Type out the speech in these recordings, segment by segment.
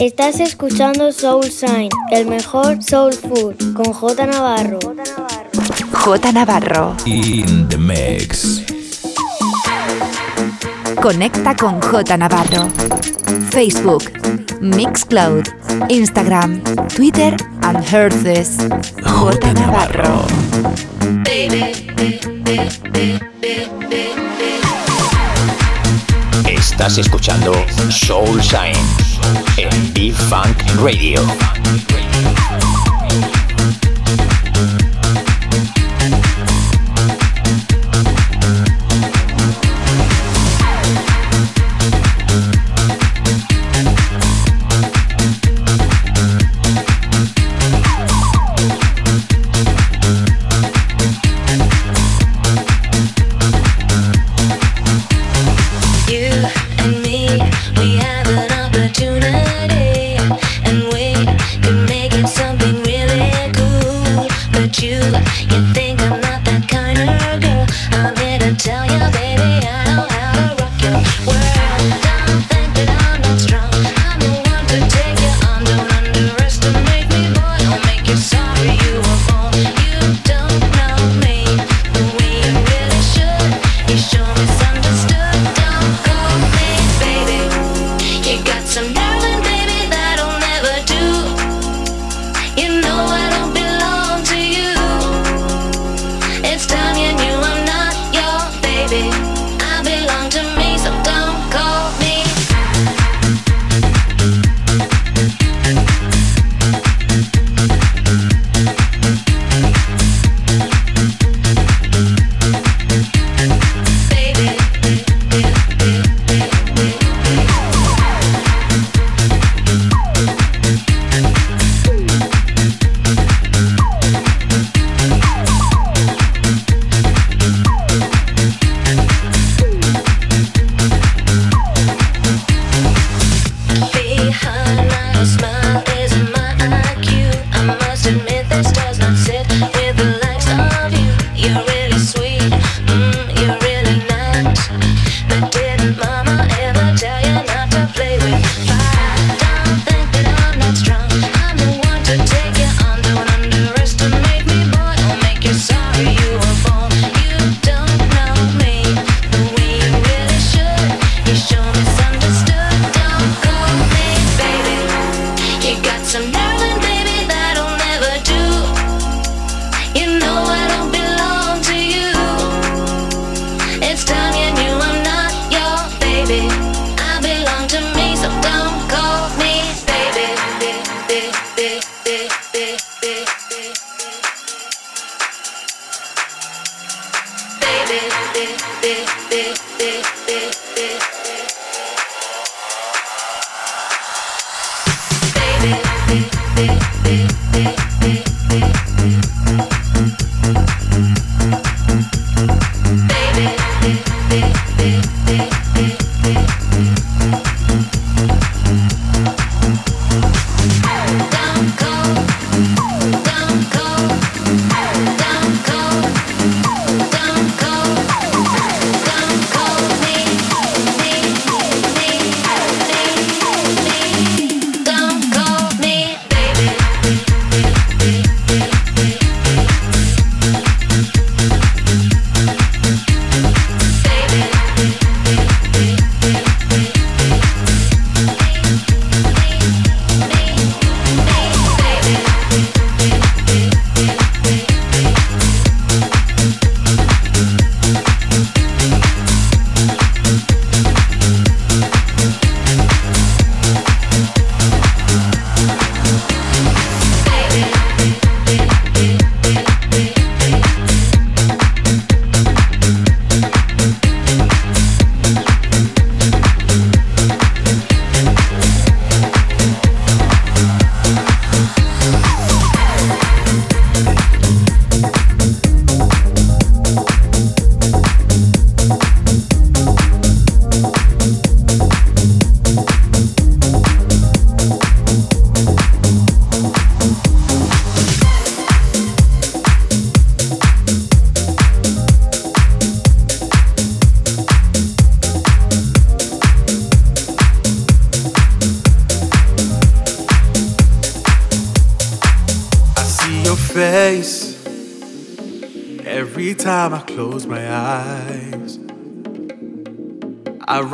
Estás escuchando Soul Sign, el mejor soul food, con J Navarro. J Navarro. In the mix. Conecta con J Navarro. Facebook, Mixcloud, Instagram, Twitter and Herces. J Navarro. Estás escuchando Soul Sign en Be Funk Radio.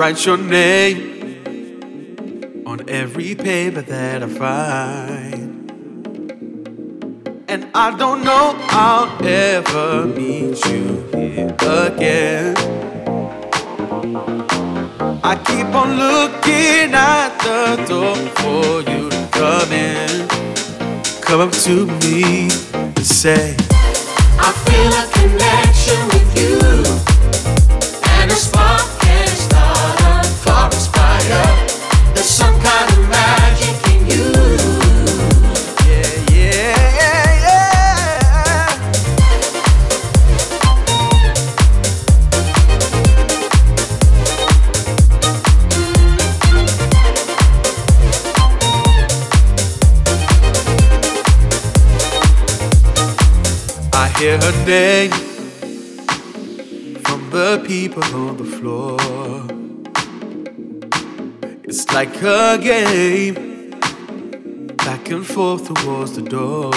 Write your name on every paper that I find. And I don't know I'll ever meet you here again. I keep on looking at the door for you to come in. Come up to me and say, I feel a connection with you, from the people on the floor. It's like a game, back and forth towards the door.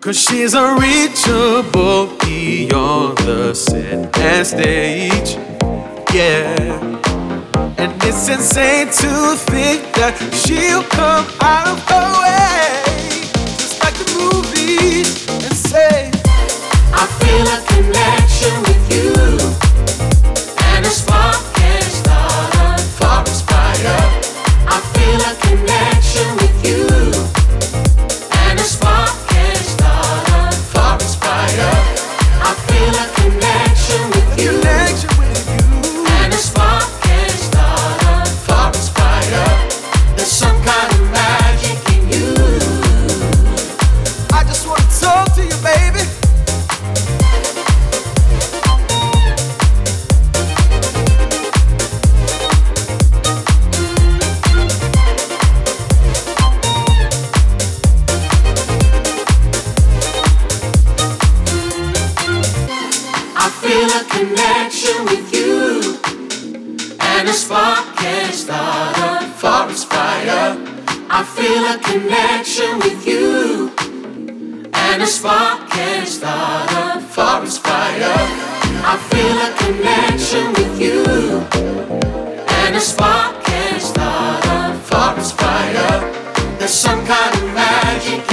Cause she's unreachable beyond the set and stage. Yeah. And it's insane to think that she'll come out of her way, feel connection with And a spark can start a forest fire. I feel a connection with you. And a spark can start a forest fire. I feel a connection with you. And a spark can start a forest fire. There's some kind of magic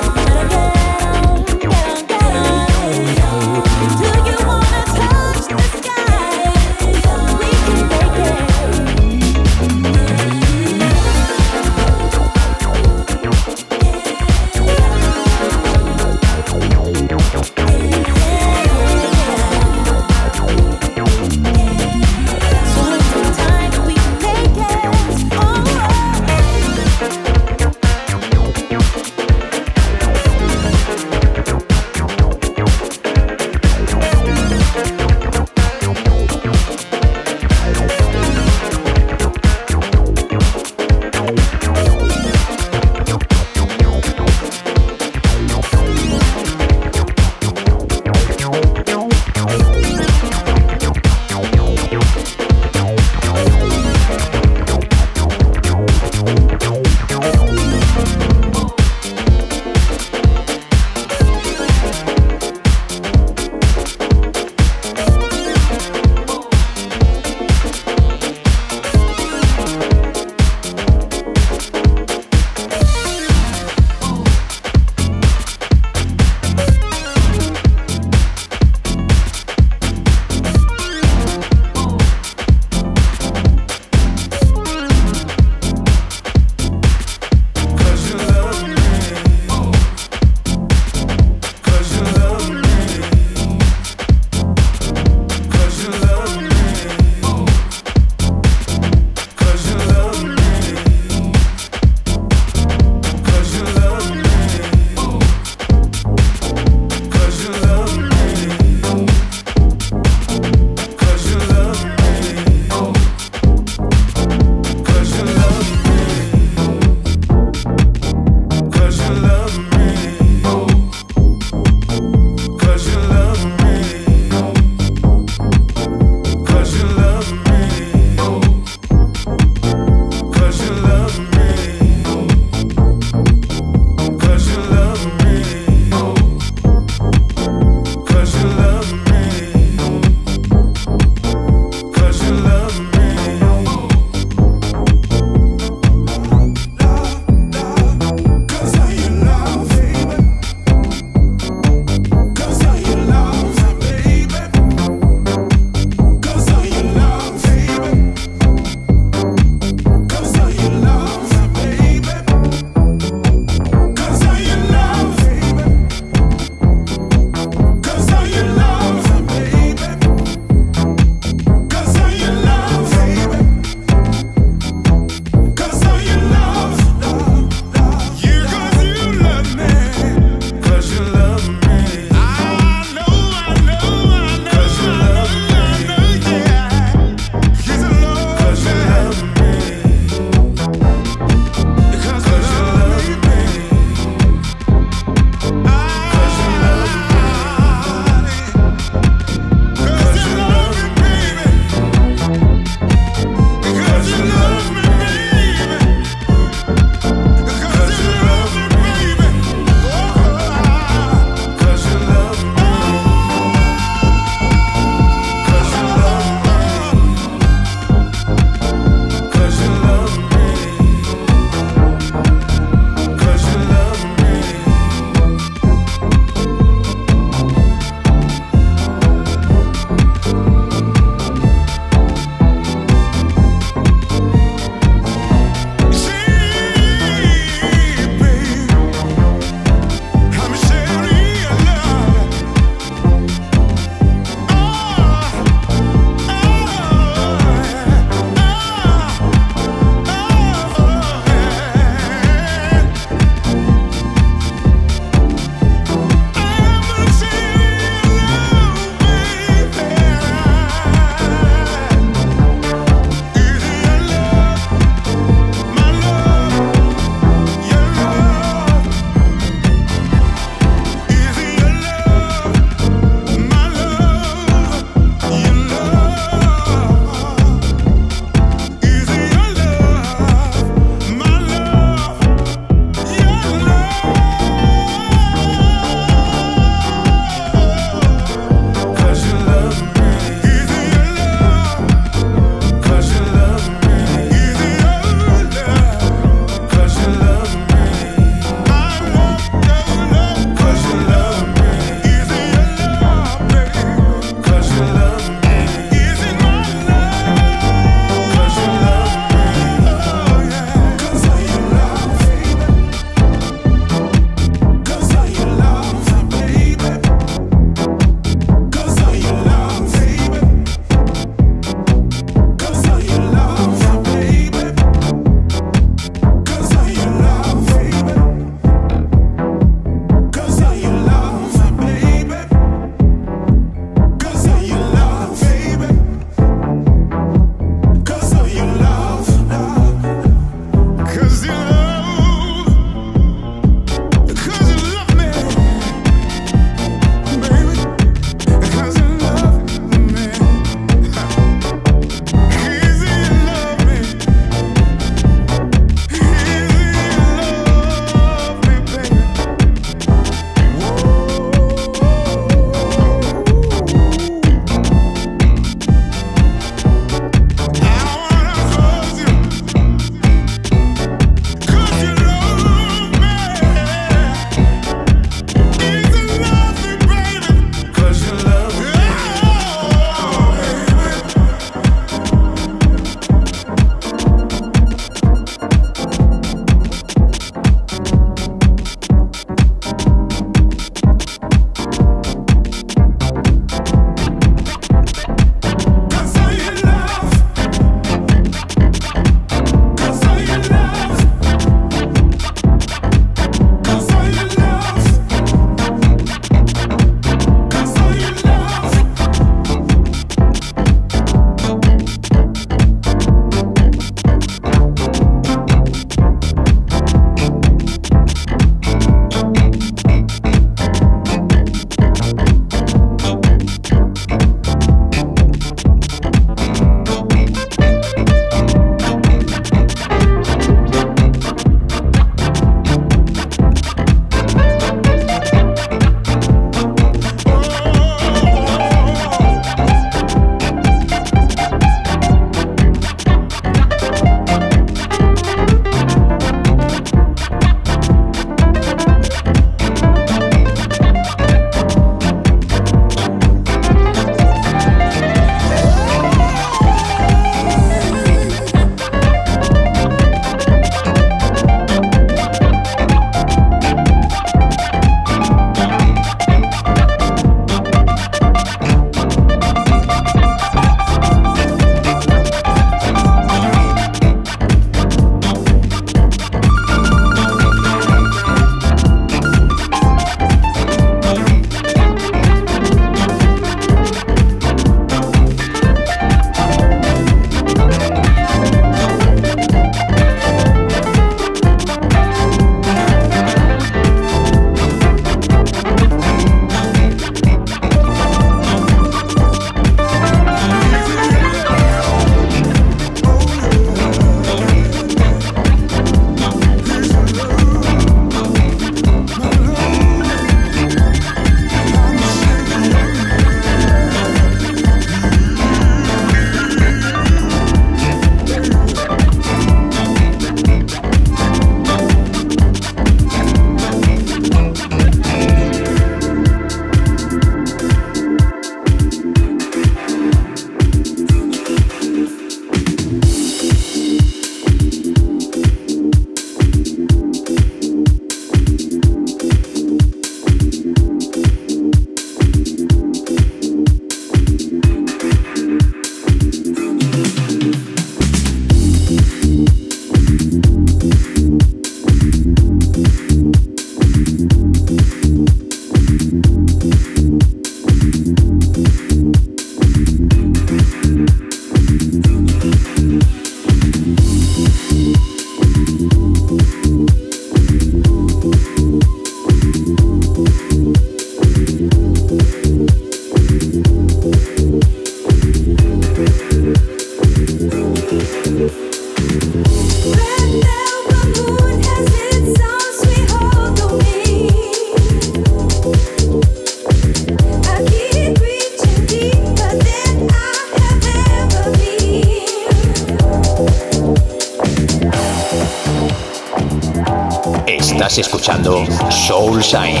Soul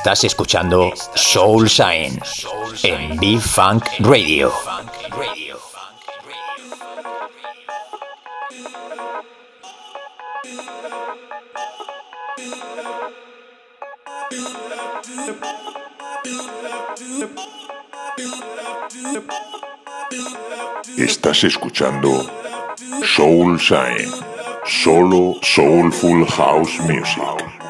Estás escuchando Soul Shine en B-Funk Radio. Estás escuchando Soul Shine, solo Soulful House Music.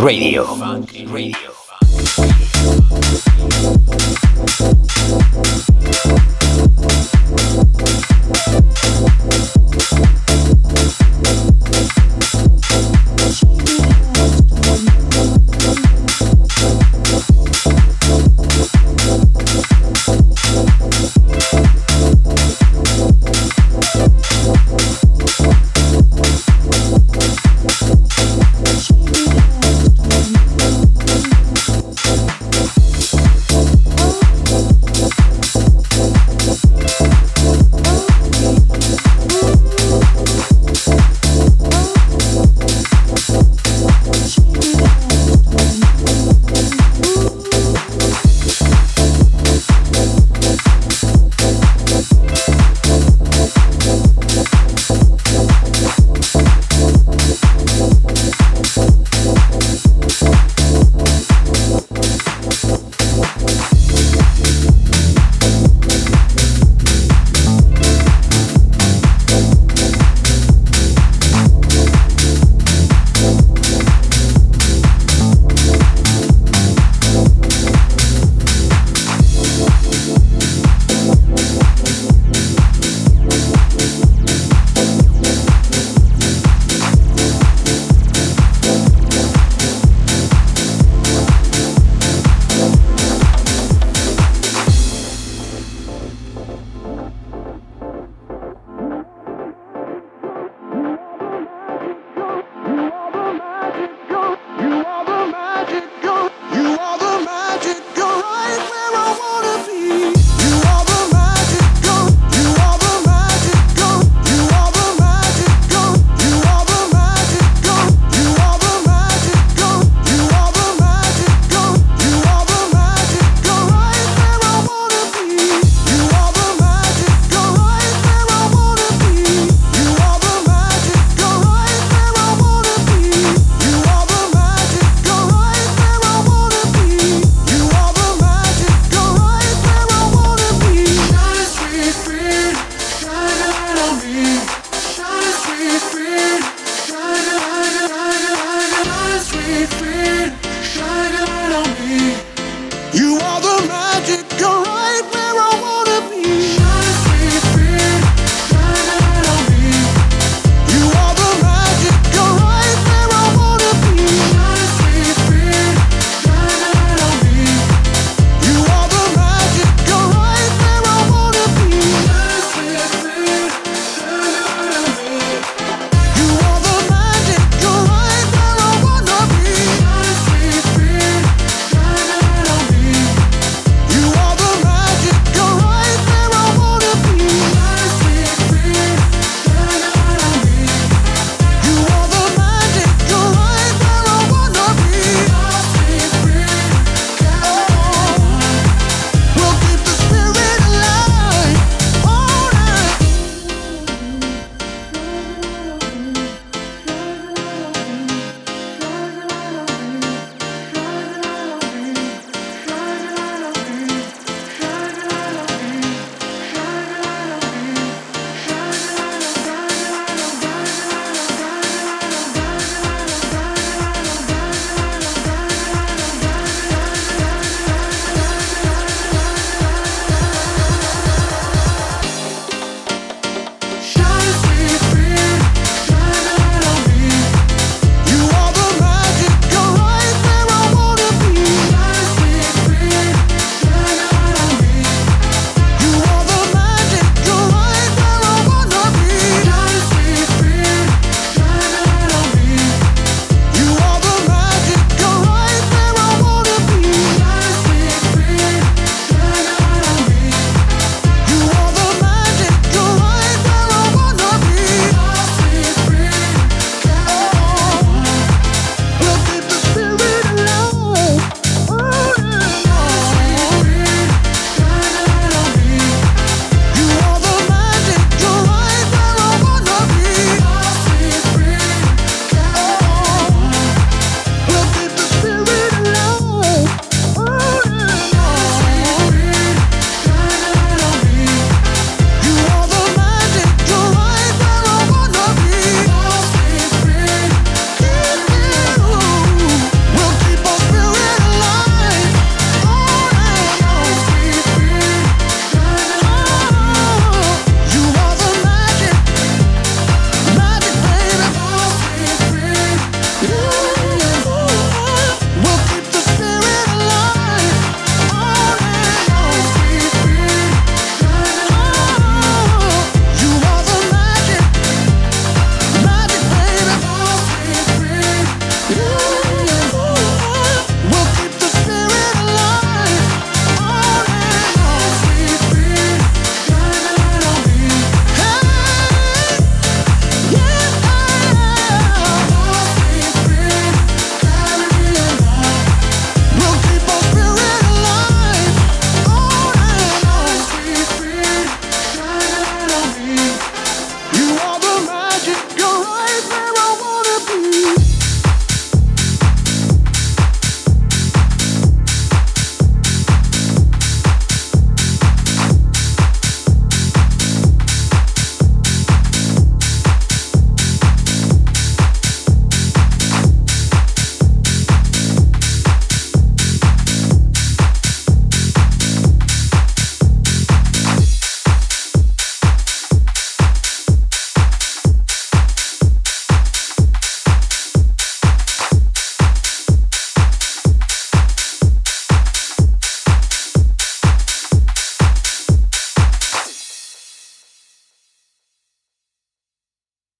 Radio.